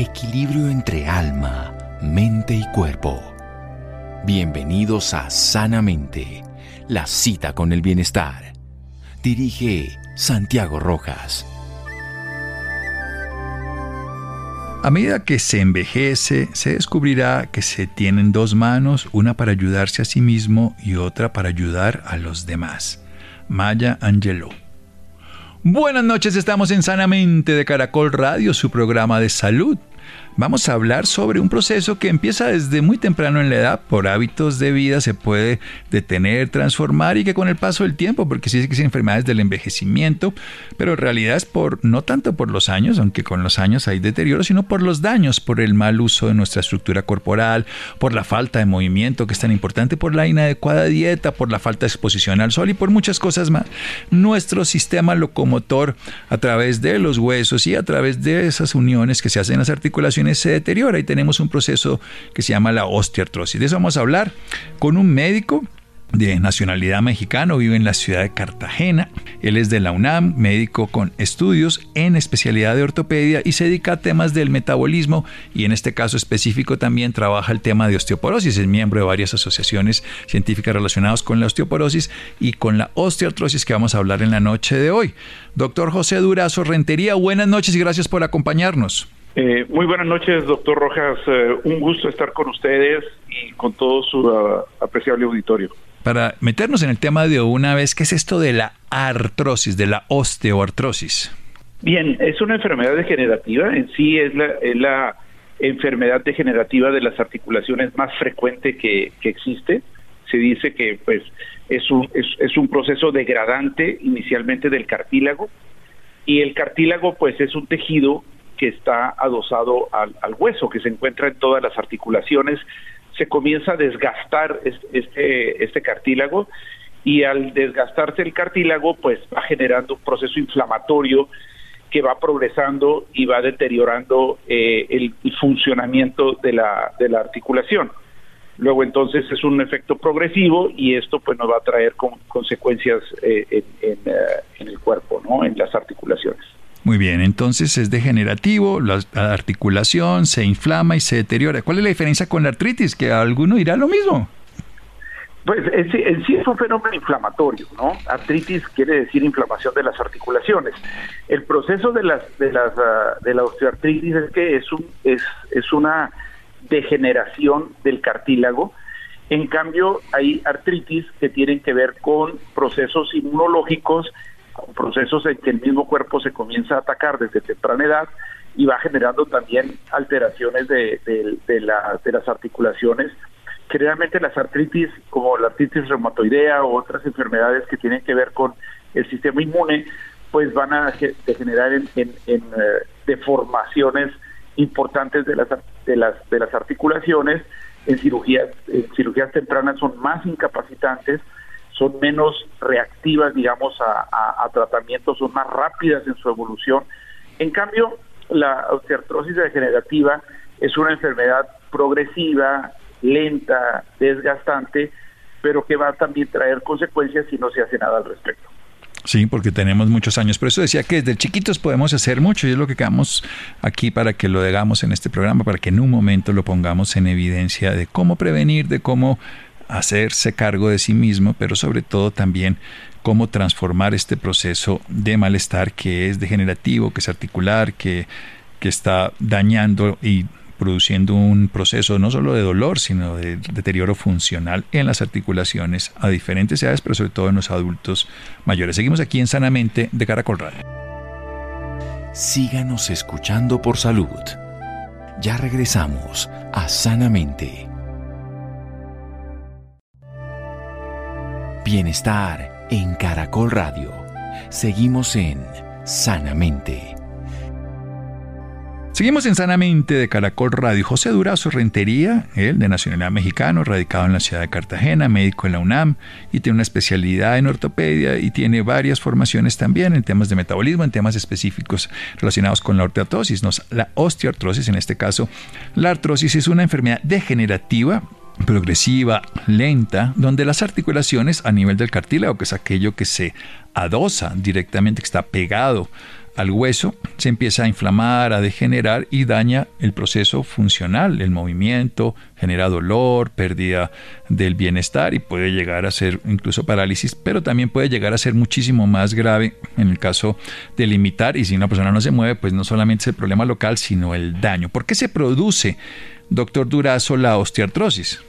Equilibrio entre alma, mente y cuerpo. Bienvenidos a Sanamente, la cita con el bienestar. Dirige Santiago Rojas. A medida que se envejece, se descubrirá que se tienen dos manos, una para ayudarse a sí mismo y otra para ayudar a los demás. Maya Angelou. Buenas noches, estamos en Sanamente de Caracol Radio, su programa de salud vamos a hablar sobre un proceso que empieza desde muy temprano en la edad, por hábitos de vida se puede detener, transformar y que con el paso del tiempo, porque sí que son enfermedades del envejecimiento, pero en realidad es por, no tanto por los años, aunque con los años hay deterioro, sino por los daños, por el mal uso de nuestra estructura corporal, por la falta de movimiento que es tan importante, por la inadecuada dieta, por la falta de exposición al sol y por muchas cosas más. Nuestro sistema locomotor a través de los huesos y a través de esas uniones que se hacen en las articulaciones se deteriora y tenemos un proceso que se llama la osteoartrosis. De eso vamos a hablar con un médico de nacionalidad mexicano, vive en la ciudad de Cartagena. Él es de la UNAM, médico con estudios en especialidad de ortopedia y se dedica a temas del metabolismo y en este caso específico también trabaja el tema de osteoporosis. Es miembro de varias asociaciones científicas relacionadas con la osteoporosis y con la osteoartrosis que vamos a hablar en la noche de hoy. Doctor José Durazo Rentería, buenas noches y gracias por acompañarnos. Eh, muy buenas noches, doctor Rojas. Eh, un gusto estar con ustedes y con todo su uh, apreciable auditorio. Para meternos en el tema de una vez, ¿qué es esto de la artrosis, de la osteoartrosis? Bien, es una enfermedad degenerativa. En sí es la, es la enfermedad degenerativa de las articulaciones más frecuente que, que existe. Se dice que pues es un, es, es un proceso degradante inicialmente del cartílago y el cartílago pues es un tejido que está adosado al, hueso, que se encuentra en todas las articulaciones, se comienza a desgastar este, este cartílago y al desgastarse el cartílago, pues va generando un proceso inflamatorio que va progresando y va deteriorando eh, el, funcionamiento de la, de la articulación. Luego entonces es un efecto progresivo y esto pues nos va a traer consecuencias eh, en, en, eh, en, el cuerpo, ¿no? en las articulaciones. Muy bien, entonces es degenerativo, la, articulación se inflama y se deteriora. ¿Cuál es la diferencia con la artritis? Que a alguno dirá lo mismo. Pues en sí, es un fenómeno inflamatorio, ¿no? Artritis quiere decir inflamación de las articulaciones. El proceso de las de las ah, de la osteoartritis es que es un es es una degeneración del cartílago. En cambio, hay artritis que tienen que ver con procesos inmunológicos procesos en que el mismo cuerpo se comienza a atacar desde temprana edad y va generando también alteraciones de, las articulaciones. Generalmente las artritis, como la artritis reumatoidea o otras enfermedades que tienen que ver con el sistema inmune, pues van a degenerar en, eh, deformaciones importantes de las, de las, articulaciones. Cirugías, en cirugías tempranas son más incapacitantes, son menos reactivas, digamos, a, tratamientos, son más rápidas en su evolución. En cambio, la osteoartrosis degenerativa es una enfermedad progresiva, lenta, desgastante, pero que va a también traer consecuencias si no se hace nada al respecto. Sí, porque tenemos muchos años. Por eso decía que desde chiquitos podemos hacer mucho y es lo que quedamos aquí para que lo digamos en este programa, para que en un momento lo pongamos en evidencia de cómo prevenir, de cómo hacerse cargo de sí mismo, pero sobre todo también cómo transformar este proceso de malestar que es degenerativo, que es articular, que, que está dañando y produciendo un proceso no solo de dolor, sino de deterioro funcional en las articulaciones a diferentes edades, pero sobre todo en los adultos mayores. Seguimos aquí en Sanamente de Caracol Radio. Síganos escuchando por salud. Ya regresamos a Sanamente. Bienestar en Caracol Radio. Seguimos en Sanamente. Seguimos en Sanamente de Caracol Radio. José Durazo Rentería, él de nacionalidad mexicano, radicado en la ciudad de Cartagena, médico en la UNAM y tiene una especialidad en ortopedia y tiene varias formaciones también en temas de metabolismo, en temas específicos relacionados con la osteoartrosis. la osteoartrosis, en este caso, la artrosis es una enfermedad degenerativa progresiva, lenta, donde las articulaciones a nivel del cartílago, que es aquello que se adosa directamente, que está pegado al hueso, se empieza a inflamar, a degenerar y daña el proceso funcional, el movimiento, genera dolor, pérdida del bienestar y puede llegar a ser incluso parálisis, pero también puede llegar a ser muchísimo más grave en el caso de limitar y si una persona no se mueve, pues no solamente es el problema local, sino el daño. ¿Por qué se produce, doctor Durazo, la osteoartrosis?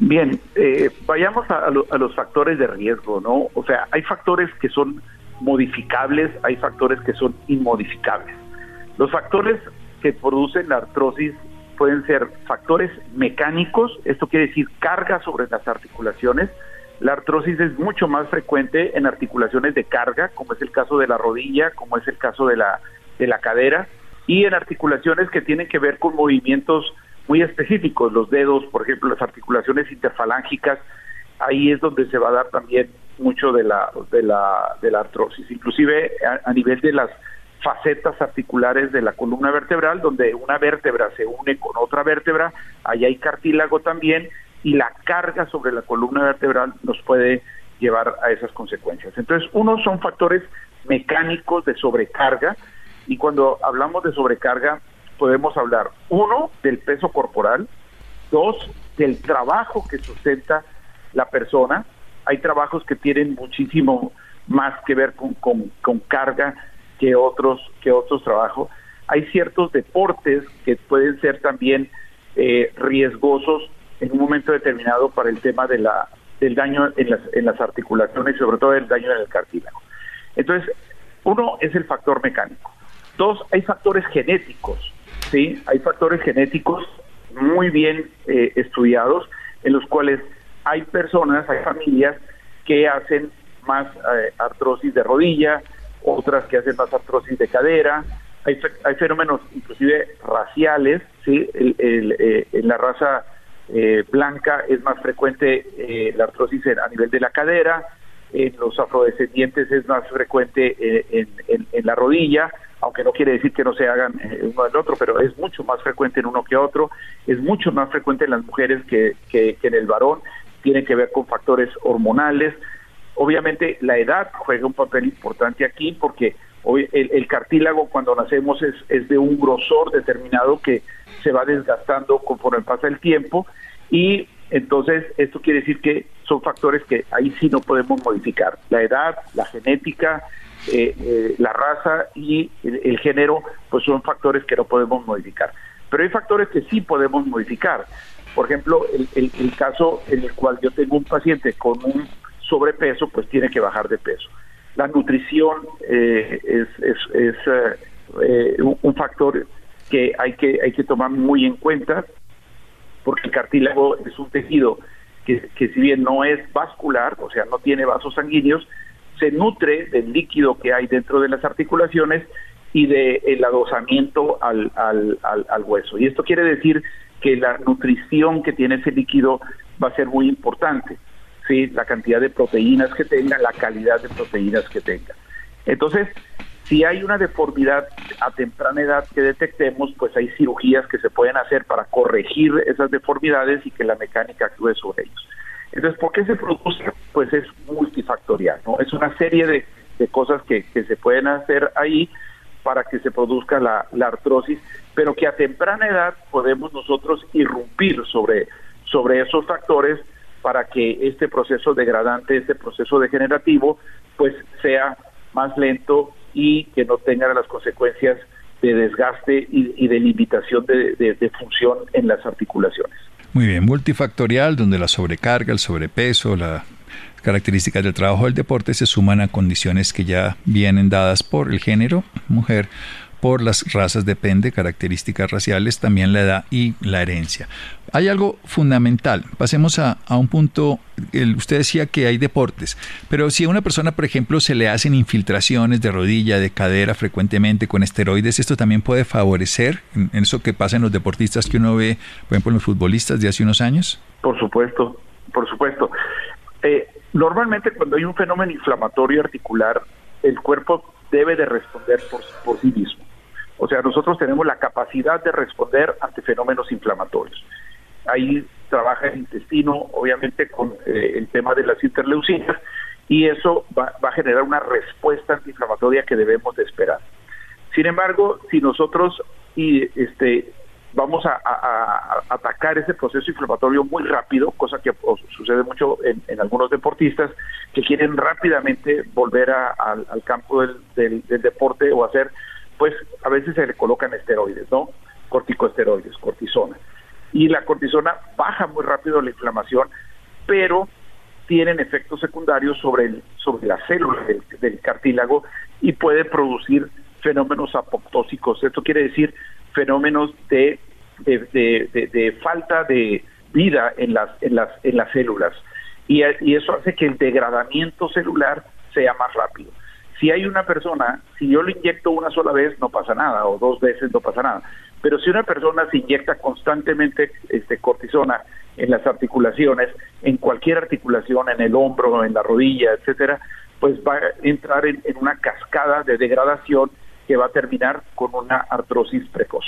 Bien, eh, vayamos a, los factores de riesgo, ¿no? O sea, hay factores que son modificables, hay factores que son inmodificables. Los factores que producen la artrosis pueden ser factores mecánicos, esto quiere decir carga sobre las articulaciones. La artrosis es mucho más frecuente en articulaciones de carga, como es el caso de la rodilla, como es el caso de la, de la cadera, y en articulaciones que tienen que ver con movimientos muy específicos, los dedos, por ejemplo, las articulaciones interfalángicas, ahí es donde se va a dar también mucho de la, de la, de la artrosis, inclusive a, nivel de las facetas articulares de la columna vertebral, donde una vértebra se une con otra vértebra, ahí hay cartílago también, y la carga sobre la columna vertebral nos puede llevar a esas consecuencias. Entonces, uno son factores mecánicos de sobrecarga, y cuando hablamos de sobrecarga, podemos hablar, uno, del peso corporal, dos, del trabajo que sustenta la persona. Hay trabajos que tienen muchísimo más que ver con, con, carga que otros, que otros trabajos. Hay ciertos deportes que pueden ser también eh, riesgosos en un momento determinado para el tema de la, del daño en las, en las articulaciones y sobre todo el daño en el cartílago. Entonces, uno es el factor mecánico. Dos, hay factores genéticos sí, hay factores genéticos muy bien eh, estudiados en los cuales hay personas, hay familias que hacen más eh, artrosis de rodilla, otras que hacen más artrosis de cadera, hay, hay fenómenos inclusive raciales, ¿sí? Eh, en la raza blanca es más frecuente la artrosis a nivel de la cadera, en los afrodescendientes es más frecuente en, en la rodilla, aunque no quiere decir que no se hagan eh, uno del otro, pero es mucho más frecuente en uno que otro, es mucho más frecuente en las mujeres que, que, en el varón, tiene que ver con factores hormonales. Obviamente la edad juega un papel importante aquí porque hoy el, cartílago cuando nacemos es, es de un grosor determinado que se va desgastando conforme pasa el tiempo. Y entonces esto quiere decir que son factores que ahí sí no podemos modificar. La edad, la genética, eh, eh, la raza y el, género, pues son factores que no podemos modificar. Pero hay factores que sí podemos modificar. Por ejemplo, el, caso en el cual yo tengo un paciente con un sobrepeso, pues tiene que bajar de peso. La nutrición eh, es, es, un factor que hay que hay que tomar muy en cuenta porque el cartílago es un tejido que, si bien no es vascular, o sea, no tiene vasos sanguíneos, se nutre del líquido que hay dentro de las articulaciones y del el adosamiento al, al, al, hueso. Y esto quiere decir que la nutrición que tiene ese líquido va a ser muy importante, ¿sí? la cantidad de proteínas que tenga, la calidad de proteínas que tenga. Entonces, si hay una deformidad a temprana edad que detectemos, pues hay cirugías que se pueden hacer para corregir esas deformidades y que la mecánica actúe sobre ellos. Entonces, ¿por qué se produce? Pues es multifactorial, ¿no? Es una serie de, cosas que, se pueden hacer ahí para que se produzca la, artrosis, pero que a temprana edad podemos nosotros irrumpir sobre, sobre esos factores para que este proceso degradante, este proceso degenerativo, pues sea más lento y que no tenga las consecuencias de desgaste y, de limitación de función en las articulaciones. Muy bien, multifactorial, donde la sobrecarga, el sobrepeso, las características del trabajo del deporte se suman a condiciones que ya vienen dadas por el género, mujer, por las razas depende, características raciales, también la edad y la herencia. Hay algo fundamental. Pasemos a, un punto, usted decía que hay deportes, pero si a una persona, por ejemplo, se le hacen infiltraciones de rodilla, de cadera frecuentemente con esteroides, esto también puede favorecer en, eso que pasa en los deportistas que uno ve, por ejemplo, en los futbolistas de hace unos años. Por supuesto, por supuesto. Eh, normalmente cuando hay un fenómeno inflamatorio articular, el cuerpo debe de responder por sí mismo. O sea, nosotros tenemos la capacidad de responder ante fenómenos inflamatorios. Ahí trabaja el intestino, obviamente, con eh, el tema de las interleucinas, y eso va, a generar una respuesta antiinflamatoria que debemos de esperar. Sin embargo, si nosotros y este vamos a, atacar ese proceso inflamatorio muy rápido, cosa que sucede mucho en, algunos deportistas que quieren rápidamente volver al campo del, deporte o hacer, pues a veces se le colocan esteroides, ¿no? Corticosteroides, cortisona. Y la cortisona baja muy rápido la inflamación, pero tienen efectos secundarios sobre, sobre la célula del cartílago y puede producir fenómenos apoptósicos. Esto quiere decir fenómenos de, de, falta de vida en las, en las, en las células. Y, y eso hace que el degradamiento celular sea más rápido. Si hay una persona, si yo lo inyecto una sola vez, no pasa nada, o dos veces no pasa nada. Pero si una persona se inyecta constantemente este, cortisona en las articulaciones, en cualquier articulación, en el hombro, en la rodilla, etcétera, pues va a entrar en una cascada de degradación que va a terminar con una artrosis precoz.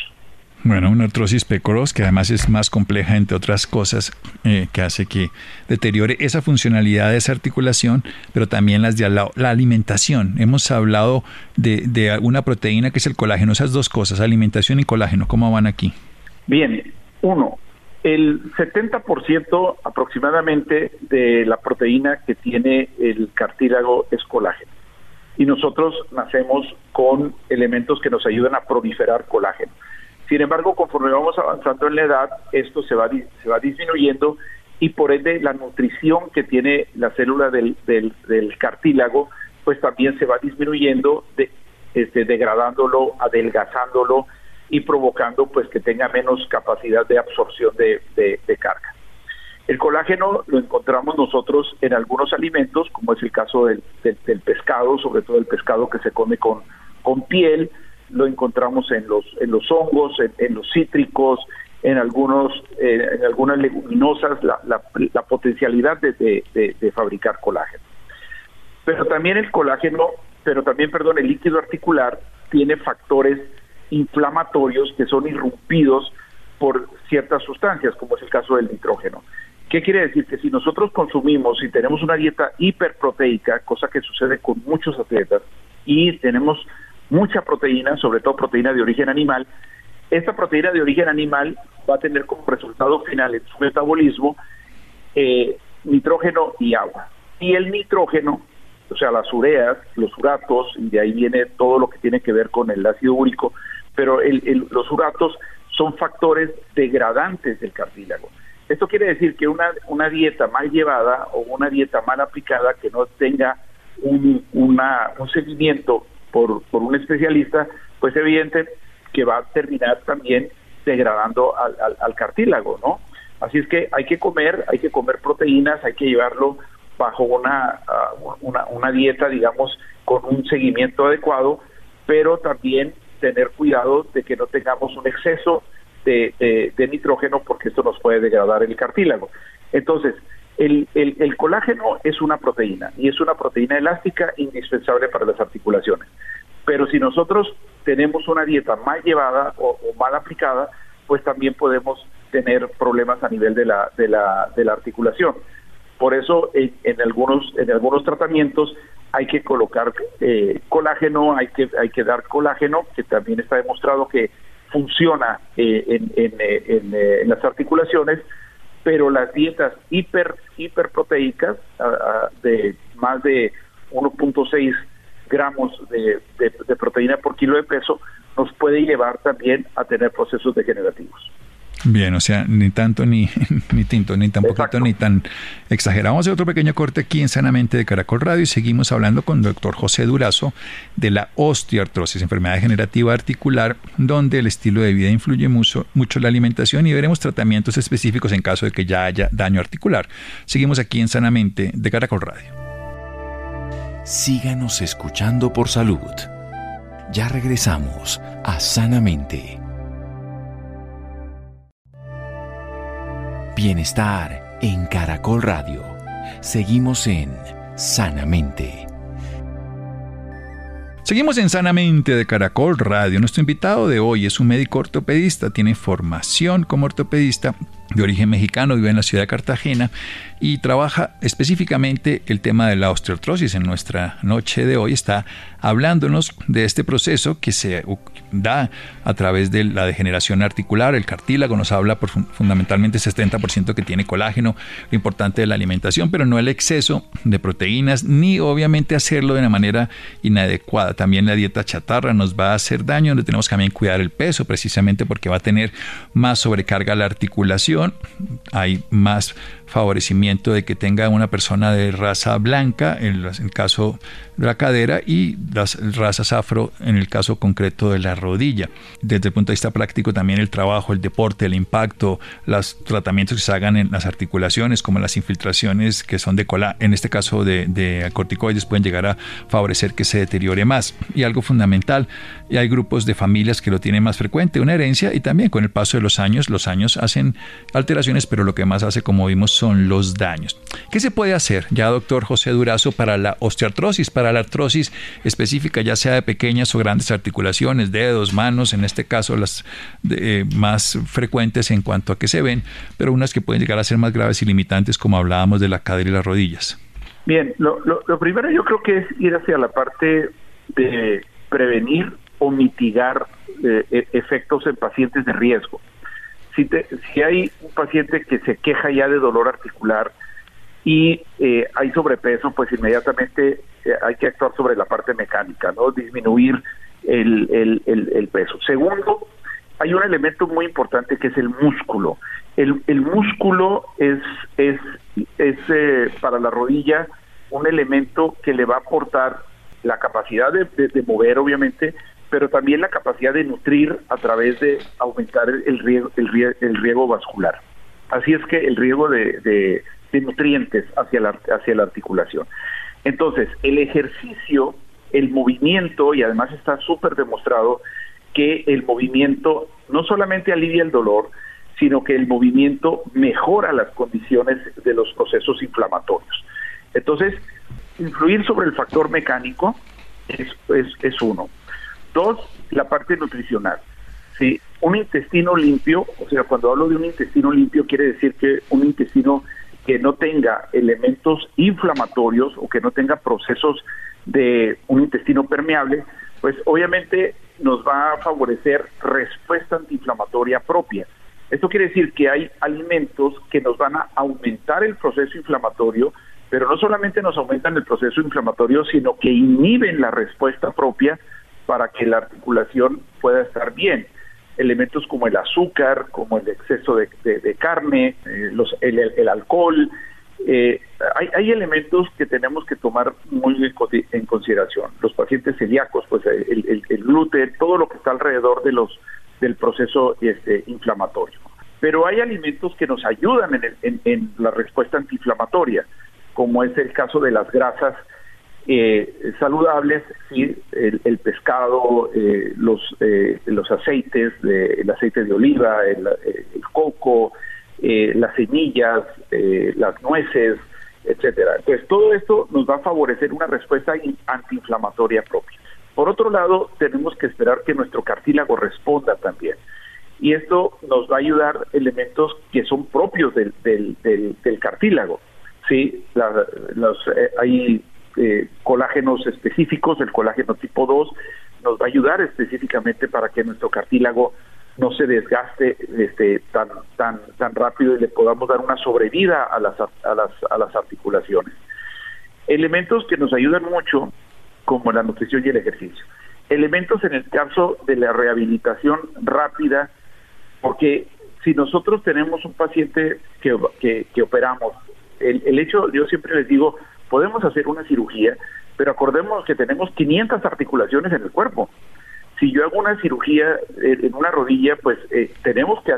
Bueno, una artrosis precoz que además es más compleja, entre otras cosas, eh, que hace que deteriore esa funcionalidad de esa articulación, pero también las de la, la alimentación. Hemos hablado de, de una proteína que es el colágeno, esas dos cosas, alimentación y colágeno, ¿cómo van aquí? Bien, uno, el 70% aproximadamente de la proteína que tiene el cartílago es colágeno y nosotros nacemos con elementos que nos ayudan a proliferar colágeno. Sin embargo, conforme vamos avanzando en la edad, esto se va, disminuyendo y por ende la nutrición que tiene la célula del, cartílago, pues también se va disminuyendo, este, degradándolo, adelgazándolo y provocando pues que tenga menos capacidad de absorción de, carga. El colágeno lo encontramos nosotros en algunos alimentos, como es el caso del, pescado, sobre todo el pescado que se come con piel, lo encontramos en los, en los hongos, en, los cítricos, en algunos, eh, en algunas leguminosas, la, la, potencialidad de, de, fabricar colágeno. Pero también el colágeno, pero también, perdón, el líquido articular tiene factores inflamatorios que son irrumpidos por ciertas sustancias, como es el caso del nitrógeno. ¿Qué quiere decir? Que si nosotros consumimos y tenemos una dieta hiperproteica, cosa que sucede con muchos atletas, y tenemos mucha proteína, sobre todo proteína de origen animal, esta proteína de origen animal va a tener como resultado final en su metabolismo eh, nitrógeno y agua. Y el nitrógeno, o sea, las ureas, los uratos, y de ahí viene todo lo que tiene que ver con el ácido úrico, pero los uratos son factores degradantes del cartílago. Esto quiere decir que una, una dieta mal llevada o una dieta mal aplicada que no tenga un, un seguimiento por, por un especialista, pues evidente que va a terminar también degradando al, al, cartílago, ¿no? Así es que hay que comer, hay que comer proteínas, hay que llevarlo bajo una, ah, una, una dieta, digamos, con un seguimiento adecuado, pero también tener cuidado de que no tengamos un exceso de, nitrógeno porque esto nos puede degradar el cartílago. Entonces, el, el, colágeno es una proteína y es una proteína elástica indispensable para las articulaciones. Pero si nosotros tenemos una dieta mal llevada o, mal aplicada, pues también podemos tener problemas a nivel de la, de la, de la articulación. Por eso en, en, algunos, en algunos tratamientos hay que colocar eh, colágeno, hay que, hay que dar colágeno, que también está demostrado que funciona eh, en, eh, eh, en, las articulaciones, pero las dietas hiper hiperproteicas de más de 1.6 gramos de, de proteína por kilo de peso nos puede llevar también a tener procesos degenerativos. Bien, o sea, ni tanto ni, ni tinto, ni tan poquito, ni tan exagerado. Vamos a hacer otro pequeño corte aquí en Sanamente de Caracol Radio y seguimos hablando con el doctor José Durazo de la osteoartrosis, enfermedad degenerativa articular, donde el estilo de vida influye mucho, mucho la alimentación y veremos tratamientos específicos en caso de que ya haya daño articular. Seguimos aquí en Sanamente de Caracol Radio. Síganos escuchando por salud. Ya regresamos a Sanamente. Bienestar en Caracol Radio. Seguimos en Sanamente. Seguimos en Sanamente de Caracol Radio. Nuestro invitado de hoy es un médico ortopedista, tiene formación como ortopedista de origen mexicano, vive en la ciudad de Cartagena y trabaja específicamente el tema de la osteoartrosis. En nuestra noche de hoy está hablándonos de este proceso que se da a través de la degeneración articular. El cartílago nos habla por fundamentalmente ese 70% que tiene colágeno, lo importante de la alimentación, pero no el exceso de proteínas, ni obviamente hacerlo de una manera inadecuada. También la dieta chatarra nos va a hacer daño, donde tenemos que también cuidar el peso, precisamente porque va a tener más sobrecarga la articulación, hay más favorecimiento de que tenga una persona de raza blanca, en el caso de la cadera, y las razas afro en el caso concreto de la rodilla. Desde el punto de vista práctico también el trabajo, el deporte, el impacto, los tratamientos que se hagan en las articulaciones, como las infiltraciones que son de cola, en este caso de, de corticoides, pueden llegar a favorecer que se deteriore más. Y algo fundamental, y hay grupos de familias que lo tienen más frecuente, una herencia, y también con el paso de los años, los años hacen alteraciones, pero lo que más hace, como vimos, son los daños. ¿Qué se puede hacer ya, doctor José Durazo, para la osteoartrosis, para la artrosis específica, ya sea de pequeñas o grandes articulaciones, dedos, manos, en este caso las eh, más frecuentes en cuanto a que se ven, pero unas que pueden llegar a ser más graves y limitantes, como hablábamos de la cadera y las rodillas? Bien, lo, primero yo creo que es ir hacia la parte de prevenir o mitigar eh, e, efectos en pacientes de riesgo si, si hay un paciente que se queja ya de dolor articular y eh, hay sobrepeso, pues inmediatamente eh, hay que actuar sobre la parte mecánica, ¿no? Disminuir el, el, peso. Segundo, hay un elemento muy importante que es el músculo. El, músculo es, es, eh, para la rodilla un elemento que le va a aportar la capacidad de mover, obviamente, pero también la capacidad de nutrir a través de aumentar el riego, el riego, vascular. Así es que el riego de, nutrientes hacia la, hacia la articulación. Entonces, el ejercicio, el movimiento, y además está súper demostrado que el movimiento no solamente alivia el dolor, sino que el movimiento mejora las condiciones de los procesos inflamatorios. Entonces, influir sobre el factor mecánico es, es uno. Dos, la parte nutricional. ¿sí? Un intestino limpio, o sea, cuando hablo de un intestino limpio, quiere decir que un intestino que no tenga elementos inflamatorios o que no tenga procesos de un intestino permeable, pues obviamente nos va a favorecer respuesta antiinflamatoria propia. Esto quiere decir que hay alimentos que nos van a aumentar el proceso inflamatorio, pero no solamente nos aumentan el proceso inflamatorio, sino que inhiben la respuesta propia para que la articulación pueda estar bien. Elementos como el azúcar, como el exceso de, carne, eh, el, alcohol, eh, hay, elementos que tenemos que tomar muy en, consideración. Los pacientes celíacos, pues el, gluten, todo lo que está alrededor de los del proceso este, inflamatorio. Pero hay alimentos que nos ayudan en, en la respuesta antiinflamatoria, como es el caso de las grasas eh, saludables, sí, el, pescado, eh, los, eh, los aceites, el aceite de oliva, el, coco, eh, las semillas, las nueces, etcétera. Entonces, todo esto nos va a favorecer una respuesta antiinflamatoria propia. Por otro lado, tenemos que esperar que nuestro cartílago responda también. Y esto nos va a ayudar elementos que son propios del, del, del, cartílago. Sí, hay eh, colágenos específicos, el colágeno tipo 2, nos va a ayudar específicamente para que nuestro cartílago no se desgaste este, tan, tan, tan rápido y le podamos dar una sobrevida a las, a las, a las articulaciones. Elementos que nos ayudan mucho, como la nutrición y el ejercicio. Elementos en el caso de la rehabilitación rápida, porque si nosotros tenemos un paciente que, que, operamos, el hecho, yo siempre les digo, podemos hacer una cirugía, pero acordemos que tenemos 500 articulaciones en el cuerpo. Si yo hago una cirugía en una rodilla, pues eh, tenemos que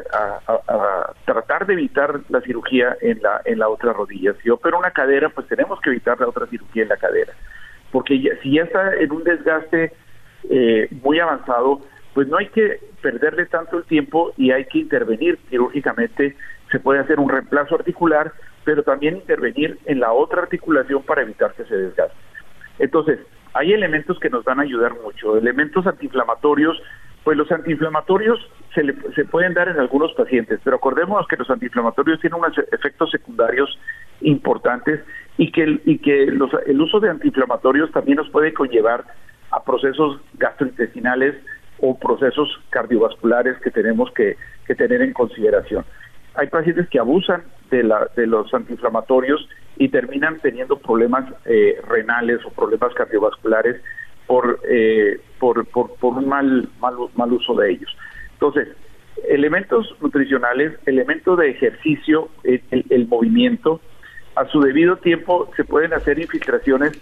tratar de evitar la cirugía en la, en la otra rodilla. Si yo opero una cadera, pues tenemos que evitar la otra cirugía en la cadera. Porque si ya está en un desgaste eh, muy avanzado, pues no hay que perderle tanto el tiempo y hay que intervenir quirúrgicamente. Se puede hacer un reemplazo articular pero también intervenir en la otra articulación para evitar que se desgaste. Entonces, hay elementos que nos van a ayudar mucho, elementos antiinflamatorios, pues los antiinflamatorios se, se pueden dar en algunos pacientes, pero acordémonos que los antiinflamatorios tienen unos efectos secundarios importantes y que, y que el uso de antiinflamatorios también nos puede conllevar a procesos gastrointestinales o procesos cardiovasculares que tenemos que, tener en consideración. Hay pacientes que abusan de, la, de los antiinflamatorios y terminan teniendo problemas eh, renales o problemas cardiovasculares por, eh, por, por, un mal, mal, uso de ellos. Entonces, elementos nutricionales, elementos de ejercicio, el, movimiento, a su debido tiempo se pueden hacer infiltraciones,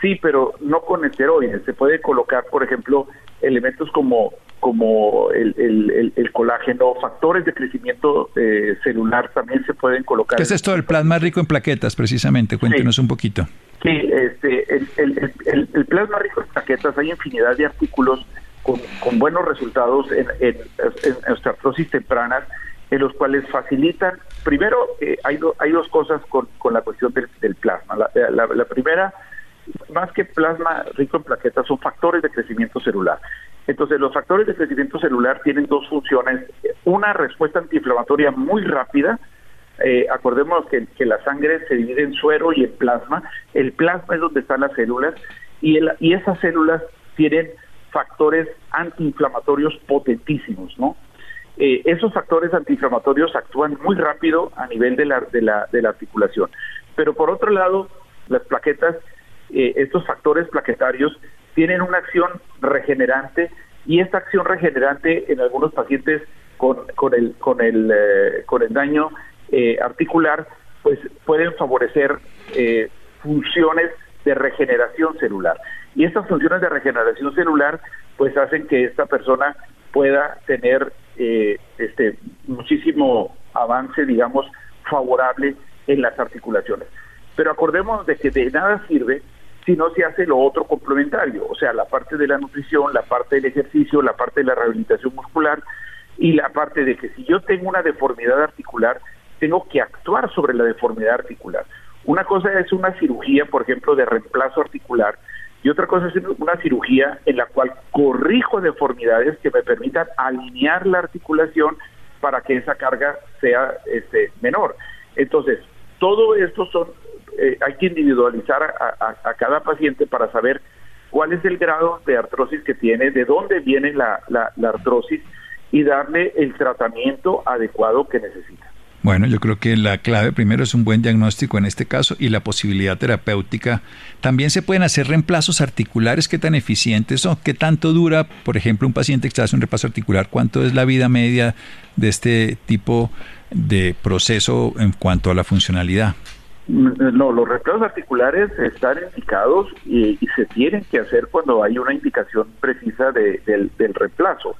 sí, pero no con esteroides. Se puede colocar, por ejemplo, elementos como como el, el, el, colágeno, factores de crecimiento eh, celular también se pueden colocar. ¿Qué es esto del plasma rico en plaquetas, precisamente? Cuéntenos un poquito. Sí, este, el, plasma rico en plaquetas, hay infinidad de artículos con, con buenos resultados en, en, en osteoartrosis tempranas, en los cuales facilitan, primero, eh, hay, hay dos cosas con, con la cuestión del, del plasma. La, la, la primera más que plasma rico en plaquetas, son factores de crecimiento celular. Entonces, los factores de crecimiento celular tienen dos funciones. Una respuesta antiinflamatoria muy rápida. Eh, acordémonos que, la sangre se divide en suero y en plasma. El plasma es donde están las células y, el, y esas células tienen factores antiinflamatorios potentísimos, ¿no? Eh, esos factores antiinflamatorios actúan muy rápido a nivel de la, de la, de la articulación. Pero por otro lado, las plaquetas eh, estos factores plaquetarios tienen una acción regenerante y esta acción regenerante en algunos pacientes con, con el con el eh, con el daño eh, articular pues pueden favorecer funciones de regeneración celular. Y estas funciones de regeneración celular pues hacen que esta persona pueda tener este muchísimo avance digamos favorable en las articulaciones. Pero acordemos de que de nada sirve si no se hace lo otro complementario, o sea, la parte de la nutrición, la parte del ejercicio, la parte de la rehabilitación muscular y la parte de que si yo tengo una deformidad articular, tengo que actuar sobre la deformidad articular. Una cosa es una cirugía, por ejemplo, de reemplazo articular, y otra cosa es una cirugía en la cual corrijo deformidades que me permitan alinear la articulación para que esa carga sea este, menor. Entonces, todo esto son eh, hay que individualizar a, cada paciente para saber cuál es el grado de artrosis que tiene, de dónde viene la, la, artrosis y darle el tratamiento adecuado que necesita. Bueno, yo creo que la clave primero es un buen diagnóstico en este caso y la posibilidad terapéutica. También se pueden hacer reemplazos articulares, ¿qué tan eficientes son? ¿Qué tanto dura, por ejemplo, un paciente que hace un reemplazo articular? ¿Cuánto es la vida media de este tipo de proceso en cuanto a la funcionalidad? No, los reemplazos articulares están indicados y, se tienen que hacer cuando hay una indicación precisa del, reemplazo.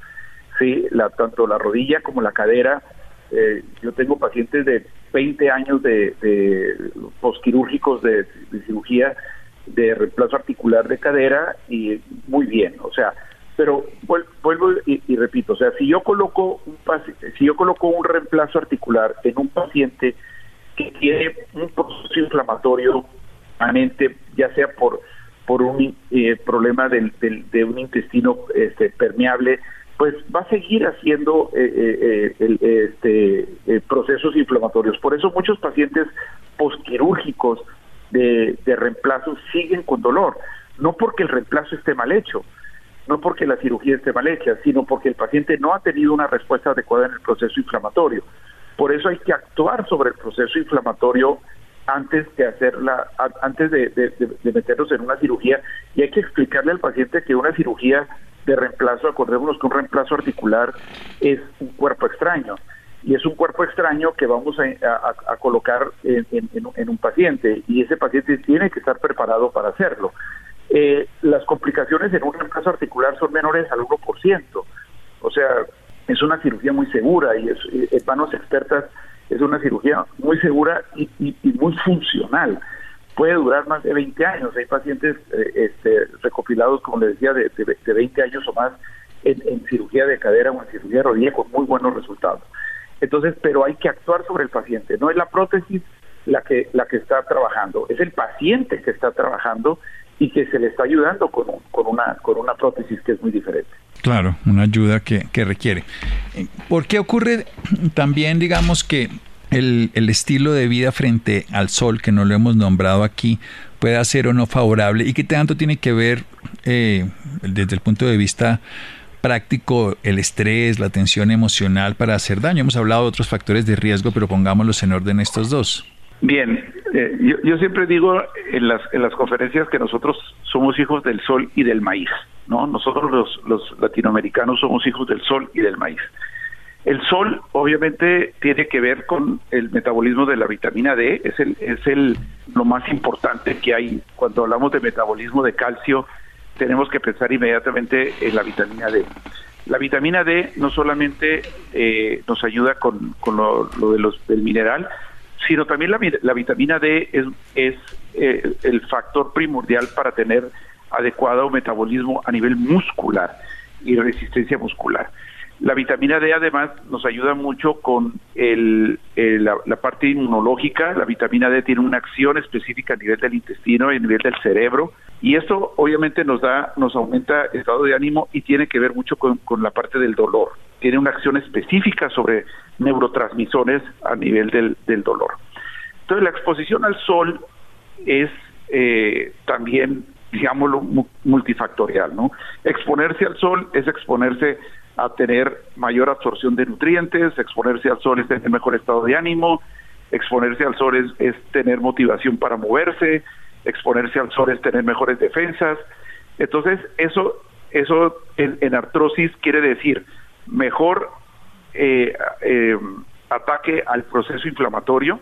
Sí, la, tanto la rodilla como la cadera. Eh, yo tengo pacientes de 20 años de, de posquirúrgicos de, cirugía de reemplazo articular de cadera y muy bien, o sea, pero vuelvo y, y, repito, o sea, si yo coloco un si yo coloco un reemplazo articular en un paciente que tiene un proceso inflamatorio permanente, ya sea por por un eh, problema del, de un intestino este, permeable, pues va a seguir haciendo eh, eh, este, procesos inflamatorios. Por eso muchos pacientes posquirúrgicos de, de reemplazo siguen con dolor, no porque el reemplazo esté mal hecho, no porque la cirugía esté mal hecha, sino porque el paciente no ha tenido una respuesta adecuada en el proceso inflamatorio. Por eso hay que actuar sobre el proceso inflamatorio antes de hacerla, antes de, meternos en una cirugía. Y hay que explicarle al paciente que una cirugía de reemplazo, acordémonos que un reemplazo articular es un cuerpo extraño. Y es un cuerpo extraño que vamos a, colocar en, un paciente. Y ese paciente tiene que estar preparado para hacerlo. Eh, las complicaciones en un reemplazo articular son menores al 1%, o sea, es una cirugía muy segura y es, en manos expertas es una cirugía muy segura y, muy funcional. Puede durar más de 20 años. Hay pacientes eh, este, recopilados, como les decía, de, de, 20 años o más en, cirugía de cadera o en cirugía de rodilla con muy buenos resultados. Entonces, pero hay que actuar sobre el paciente. No es la prótesis la que, la que está trabajando, es el paciente que está trabajando y que se le está ayudando con, con, una, con una prótesis que es muy diferente. Claro, una ayuda que, que requiere. ¿Por qué ocurre también, digamos, que el, el, estilo de vida frente al sol, que no lo hemos nombrado aquí, pueda ser o no favorable y qué tanto tiene que ver eh, desde el punto de vista práctico el estrés, la tensión emocional para hacer daño. Hemos hablado de otros factores de riesgo, pero pongámoslos en orden estos dos. Bien, eh, yo, yo, siempre digo en las, en las conferencias que nosotros somos hijos del sol y del maíz, ¿no? Nosotros los, los latinoamericanos somos hijos del sol y del maíz. El sol obviamente tiene que ver con el metabolismo de la vitamina D, es el es el lo más importante que hay cuando hablamos de metabolismo de calcio, tenemos que pensar inmediatamente en la vitamina D. La vitamina D no solamente eh, nos ayuda con, con lo, de los del mineral, sino también la, la vitamina D es, es eh, el factor primordial para tener adecuado metabolismo a nivel muscular y resistencia muscular. La vitamina D además nos ayuda mucho con el, la, la, parte inmunológica. La vitamina D tiene una acción específica a nivel del intestino y a nivel del cerebro. Y esto obviamente nos da, nos aumenta el estado de ánimo y tiene que ver mucho con, con la parte del dolor. Tiene una acción específica sobre neurotransmisores a nivel del, del dolor. Entonces la exposición al sol es eh, también, digámoslo, multifactorial, ¿no? Exponerse al sol es exponerse a tener mayor absorción de nutrientes, exponerse al sol es tener mejor estado de ánimo, exponerse al sol es, tener motivación para moverse, exponerse al sol es tener mejores defensas. Entonces, eso, eso en, en artrosis quiere decir mejor eh, eh, ataque al proceso inflamatorio,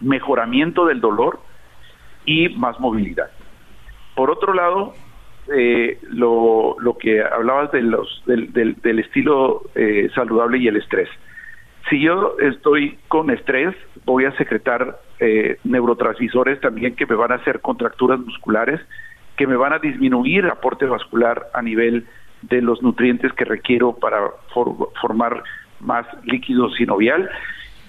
mejoramiento del dolor y más movilidad. Por otro lado, eh, lo, lo, que hablabas de los, del, del, del estilo eh, saludable y el estrés. Si yo estoy con estrés, voy a secretar eh, neurotransmisores también que me van a hacer contracturas musculares, que me van a disminuir el aporte vascular a nivel de los nutrientes que requiero para for formar más líquido sinovial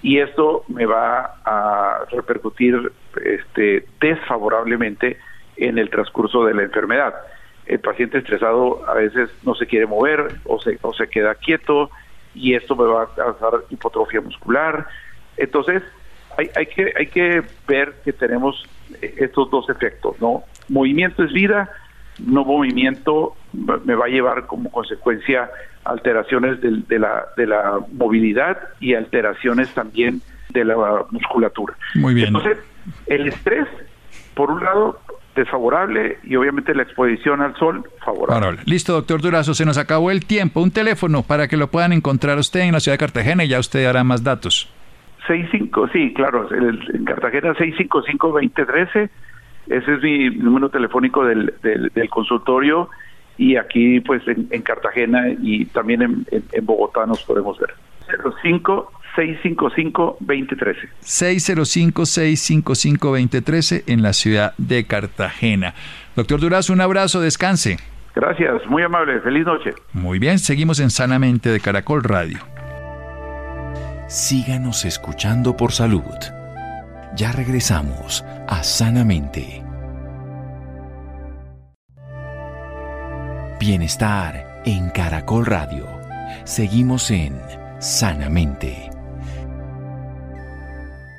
y esto me va a repercutir este, desfavorablemente en el transcurso de la enfermedad el paciente estresado a veces no se quiere mover o se, o se queda quieto y esto me va a causar hipotrofia muscular. Entonces, hay, hay, que, hay que ver que tenemos estos dos efectos, ¿no? Movimiento es vida, no movimiento me va a llevar como consecuencia alteraciones de, de, la, de la movilidad y alteraciones también de la musculatura. Muy bien. Entonces, el estrés, por un lado, desfavorable y obviamente la exposición al sol favorable. Listo, doctor Durazo, se nos acabó el tiempo. Un teléfono para que lo puedan encontrar usted en la ciudad de Cartagena y ya usted hará más datos. 65, sí, claro, en Cartagena 655-2013, ese es mi número telefónico del, del, del consultorio y aquí pues en, en, Cartagena y también en, en, en Bogotá nos podemos ver. 05 655-2013. 605-655-2013 en la ciudad de Cartagena. Doctor Durazo, un abrazo, descanse. Gracias, muy amable, feliz noche. Muy bien, seguimos en Sanamente de Caracol Radio. Síganos escuchando por salud. Ya regresamos a Sanamente. Bienestar en Caracol Radio. Seguimos en Sanamente.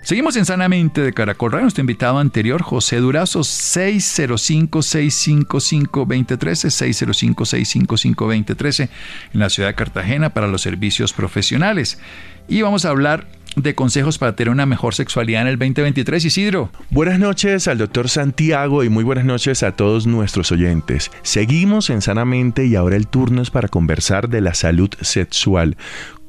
Seguimos en Sanamente de Caracol Radio. Nuestro invitado anterior, José Durazo, 605-655-2013, 605-655-2013 en la ciudad de Cartagena para los servicios profesionales. Y vamos a hablar de consejos para tener una mejor sexualidad en el 2023. Isidro. Buenas noches al doctor Santiago y muy buenas noches a todos nuestros oyentes. Seguimos en Sanamente y ahora el turno es para conversar de la salud sexual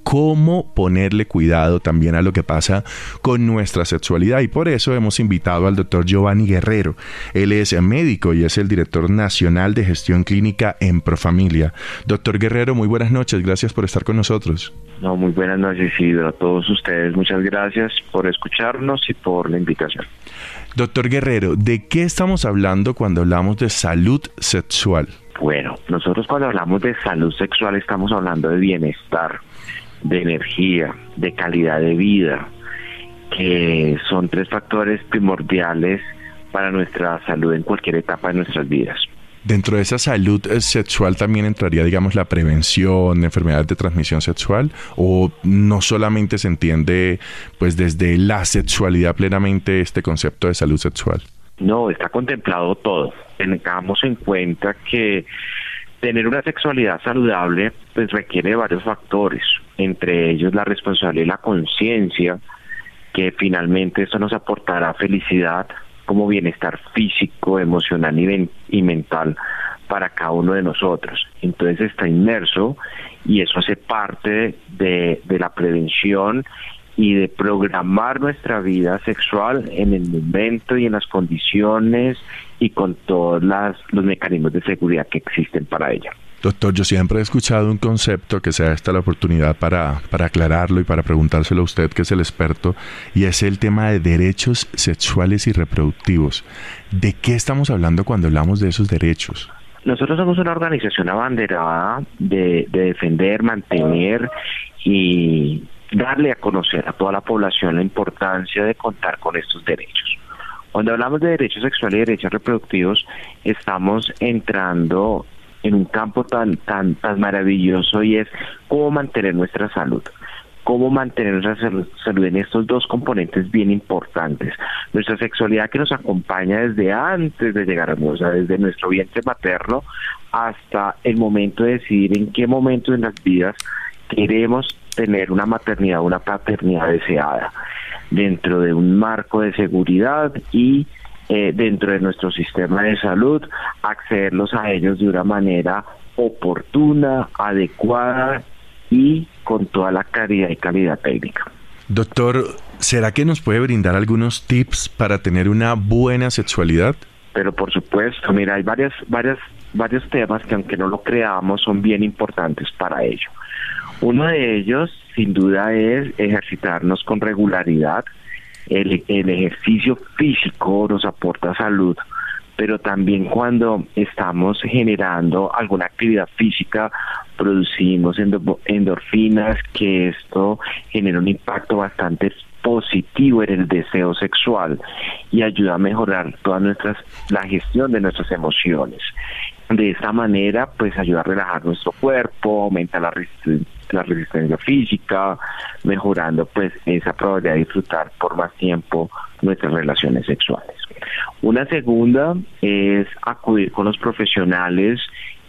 cómo ponerle cuidado también a lo que pasa con nuestra sexualidad y por eso hemos invitado al doctor Giovanni Guerrero. Él es médico y es el director nacional de gestión clínica en Profamilia. Doctor Guerrero, muy buenas noches, gracias por estar con nosotros. No, muy buenas noches, Isidro, a todos ustedes. Muchas gracias por escucharnos y por la invitación. Doctor Guerrero, ¿de qué estamos hablando cuando hablamos de salud sexual? Bueno, nosotros cuando hablamos de salud sexual estamos hablando de bienestar, de energía, de calidad de vida, que son tres factores primordiales para nuestra salud en cualquier etapa de nuestras vidas. Dentro de esa salud eh, sexual también entraría, digamos, la prevención de enfermedades de transmisión sexual o no solamente se entiende pues desde la sexualidad plenamente este concepto de salud sexual. No, está contemplado todo. Tengamos en cuenta que tener una sexualidad saludable pues requiere varios factores, entre ellos la responsabilidad y la conciencia, que finalmente eso nos aportará felicidad como bienestar físico, emocional y, mental para cada uno de nosotros. Entonces está inmerso y eso hace parte de, de la prevención y de programar nuestra vida sexual en el momento y en las condiciones y con todos los mecanismos de seguridad que existen para ella. Doctor, yo siempre he escuchado un concepto que sea esta la oportunidad para, para aclararlo y para preguntárselo a usted, que es el experto, y es el tema de derechos sexuales y reproductivos. ¿De qué estamos hablando cuando hablamos de esos derechos? Nosotros somos una organización abanderada de, de defender, mantener y darle a conocer a toda la población la importancia de contar con estos derechos. Cuando hablamos de derechos sexuales y derechos reproductivos, estamos entrando en un campo tan, tan, tan maravilloso y es cómo mantener nuestra salud cómo mantener nuestra salud en estos dos componentes bien importantes. Nuestra sexualidad que nos acompaña desde antes de llegar a nosotros, desde nuestro vientre materno hasta el momento de decidir en qué momento de las vidas queremos tener una maternidad, una paternidad deseada dentro de un marco de seguridad y eh, dentro de nuestro sistema de salud, accederlos a ellos de una manera oportuna, adecuada y con toda la calidad y calidad técnica. Doctor, ¿será que nos puede brindar algunos tips para tener una buena sexualidad? Pero por supuesto, mira, hay varias, varias, varios temas que aunque no lo creamos son bien importantes para ello. Uno de ellos, sin duda, es ejercitarnos con regularidad, el, ejercicio físico nos aporta salud, pero también cuando estamos generando alguna actividad física producimos endorfinas que esto genera un impacto bastante positivo en el deseo sexual y ayuda a mejorar toda nuestras la gestión de nuestras emociones. De esta manera, pues ayuda a relajar nuestro cuerpo, aumenta la resistencia la resistencia física, mejorando pues esa probabilidad de disfrutar por más tiempo nuestras relaciones sexuales. Una segunda es acudir con los profesionales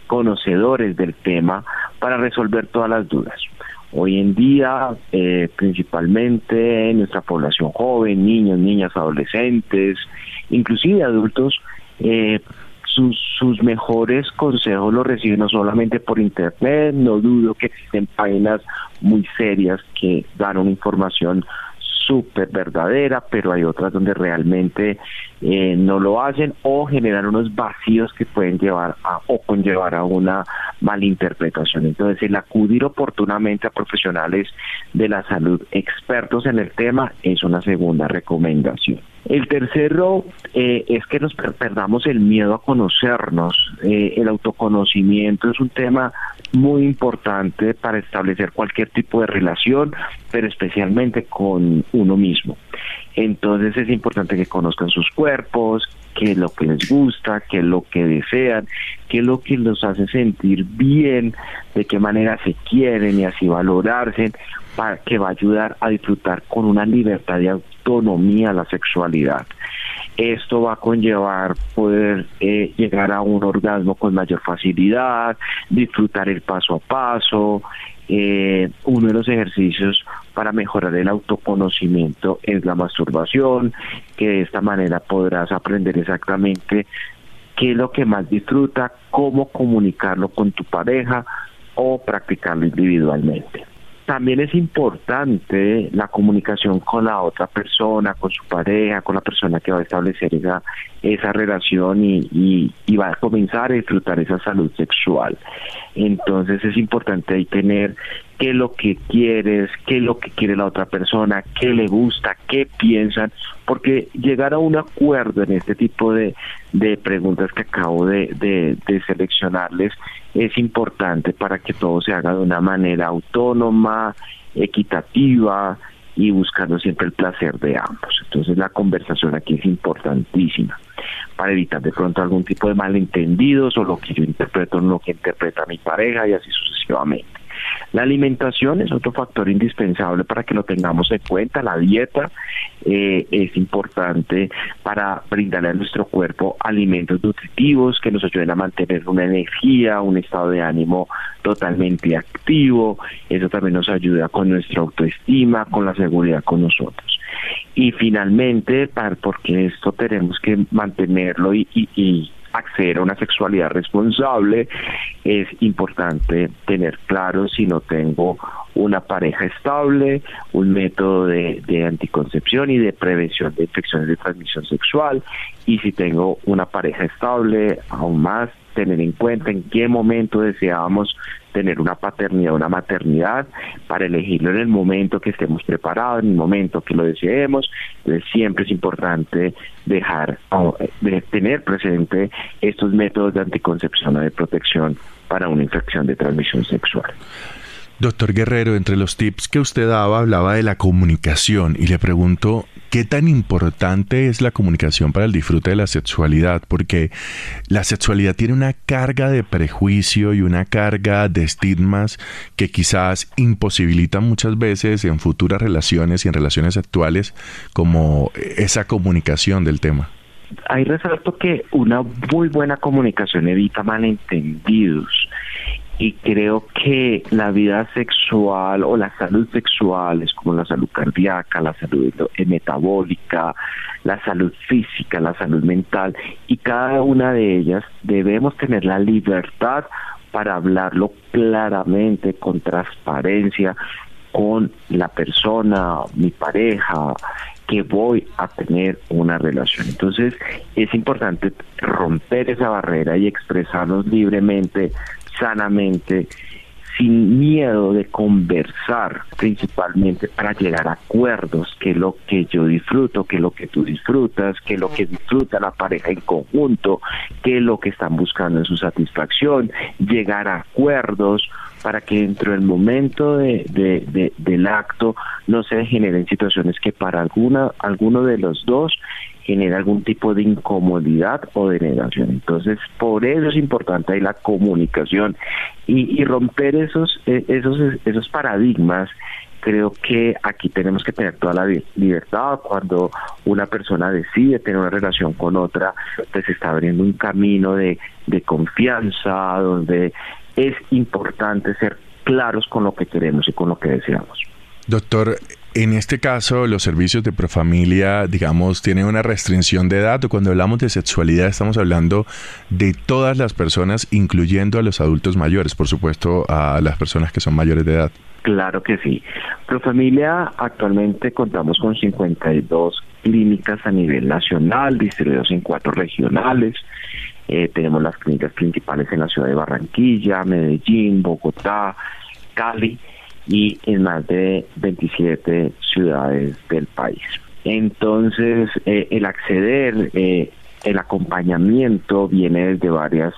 conocedores del tema para resolver todas las dudas. Hoy en día, eh, principalmente en nuestra población joven, niños, niñas, adolescentes, inclusive adultos, eh, sus, sus mejores consejos los reciben no solamente por internet, no dudo que existen páginas muy serias que dan una información súper verdadera, pero hay otras donde realmente eh, no lo hacen o generan unos vacíos que pueden llevar a, o conllevar a una malinterpretación. Entonces, el acudir oportunamente a profesionales de la salud expertos en el tema es una segunda recomendación. El tercero eh, es que nos perdamos el miedo a conocernos. Eh, el autoconocimiento es un tema muy importante para establecer cualquier tipo de relación, pero especialmente con uno mismo. Entonces es importante que conozcan sus cuerpos, qué es lo que les gusta, qué es lo que desean, qué es lo que los hace sentir bien, de qué manera se quieren y así valorarse, para que va a ayudar a disfrutar con una libertad de autonomía la sexualidad. Esto va a conllevar poder eh, llegar a un orgasmo con mayor facilidad, disfrutar el paso a paso. Eh, uno de los ejercicios para mejorar el autoconocimiento es la masturbación, que de esta manera podrás aprender exactamente qué es lo que más disfruta, cómo comunicarlo con tu pareja o practicarlo individualmente. También es importante la comunicación con la otra persona, con su pareja, con la persona que va a establecer esa, esa relación y, y, va a comenzar a disfrutar esa salud sexual. Entonces es importante ahí tener qué es lo que quieres, qué es lo que quiere la otra persona, qué le gusta, qué piensan, porque llegar a un acuerdo en este tipo de, de preguntas que acabo de, de, de seleccionarles es importante para que todo se haga de una manera autónoma, equitativa y buscando siempre el placer de ambos. Entonces la conversación aquí es importantísima para evitar de pronto algún tipo de malentendidos o lo que yo interpreto no lo que interpreta mi pareja y así sucesivamente. La alimentación es otro factor indispensable para que lo tengamos en cuenta. La dieta eh, es importante para brindarle a nuestro cuerpo alimentos nutritivos que nos ayuden a mantener una energía, un estado de ánimo totalmente activo. Eso también nos ayuda con nuestra autoestima, con la seguridad con nosotros. Y finalmente, porque esto tenemos que mantenerlo y, y acceder a una sexualidad responsable, es importante tener claro si no tengo una pareja estable, un método de, anticoncepción y de prevención de infecciones de transmisión sexual, y si tengo una pareja estable, aún más tener en cuenta en qué momento deseamos tener una paternidad, una maternidad, para elegirlo en el momento que estemos preparados, en el momento que lo deseemos. Entonces siempre es importante dejar, de tener presente estos métodos de anticoncepción o de protección para una infección de transmisión sexual. Doctor Guerrero, entre los tips que usted daba, hablaba de la comunicación y le pregunto, ¿qué tan importante es la comunicación para el disfrute de la sexualidad? Porque la sexualidad tiene una carga de prejuicio y una carga de estigmas que quizás imposibilitan muchas veces en futuras relaciones y en relaciones actuales como esa comunicación del tema. Hay resalto que una muy buena comunicación evita malentendidos y creo que la vida sexual o la salud sexual es como la salud cardíaca, la salud metabólica, la salud física, la salud mental y cada una de ellas debemos tener la libertad para hablarlo claramente, con transparencia, con la persona, mi pareja, que voy a tener una relación. Entonces es importante romper esa barrera y expresarnos libremente sanamente, sin miedo de conversar, principalmente para llegar a acuerdos, que lo que yo disfruto, que lo que tú disfrutas, que lo que disfruta la pareja en conjunto, que lo que están buscando en su satisfacción, llegar a acuerdos para que dentro del momento de, del acto no se generen situaciones que para alguna, alguno de los dos genera algún tipo de incomodidad o de negación. Entonces, por eso es importante ahí la comunicación y, romper esos, eh, esos, esos paradigmas creo que aquí tenemos que tener toda la libertad cuando una persona decide tener una relación con otra, pues está abriendo un camino de, de confianza, donde es importante ser claros con lo que queremos y con lo que deseamos. Doctor, en este caso, los servicios de Profamilia, digamos, tienen una restricción de edad. Cuando hablamos de sexualidad, estamos hablando de todas las personas, incluyendo a los adultos mayores, por supuesto, a las personas que son mayores de edad. Claro que sí. Profamilia, actualmente contamos con 52 clínicas a nivel nacional, distribuidos en cuatro regionales. Eh, tenemos las clínicas principales en la ciudad de Barranquilla, Medellín, Bogotá, Cali y en más de 27 ciudades del país. Entonces, eh, el acceder, eh, el acompañamiento viene desde varias,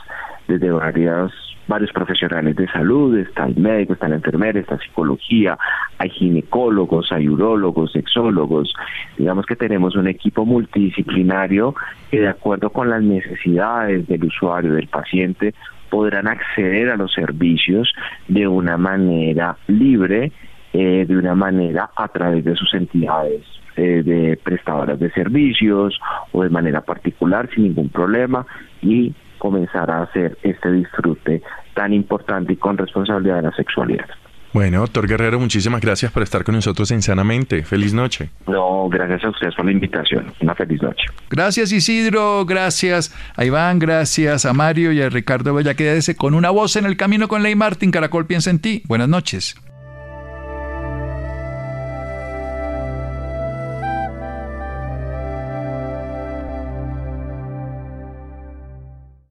desde varias varios profesionales de salud, está el médico, está la enfermera, está psicología, hay ginecólogos, hay urólogos, sexólogos. Digamos que tenemos un equipo multidisciplinario que de acuerdo con las necesidades del usuario, del paciente, podrán acceder a los servicios de una manera libre, eh, de una manera a través de sus entidades eh, de prestadoras de servicios o de manera particular sin ningún problema y comenzar a hacer este disfrute tan importante y con responsabilidad de la sexualidad. Bueno, doctor Guerrero, muchísimas gracias por estar con nosotros en Sanamente. Feliz noche. No, gracias a ustedes por la invitación. Una feliz noche. Gracias Isidro, gracias a Iván, gracias a Mario y a Ricardo Bella. Quédese con una voz en el camino con Ley Martín. Caracol piensa en ti. Buenas noches.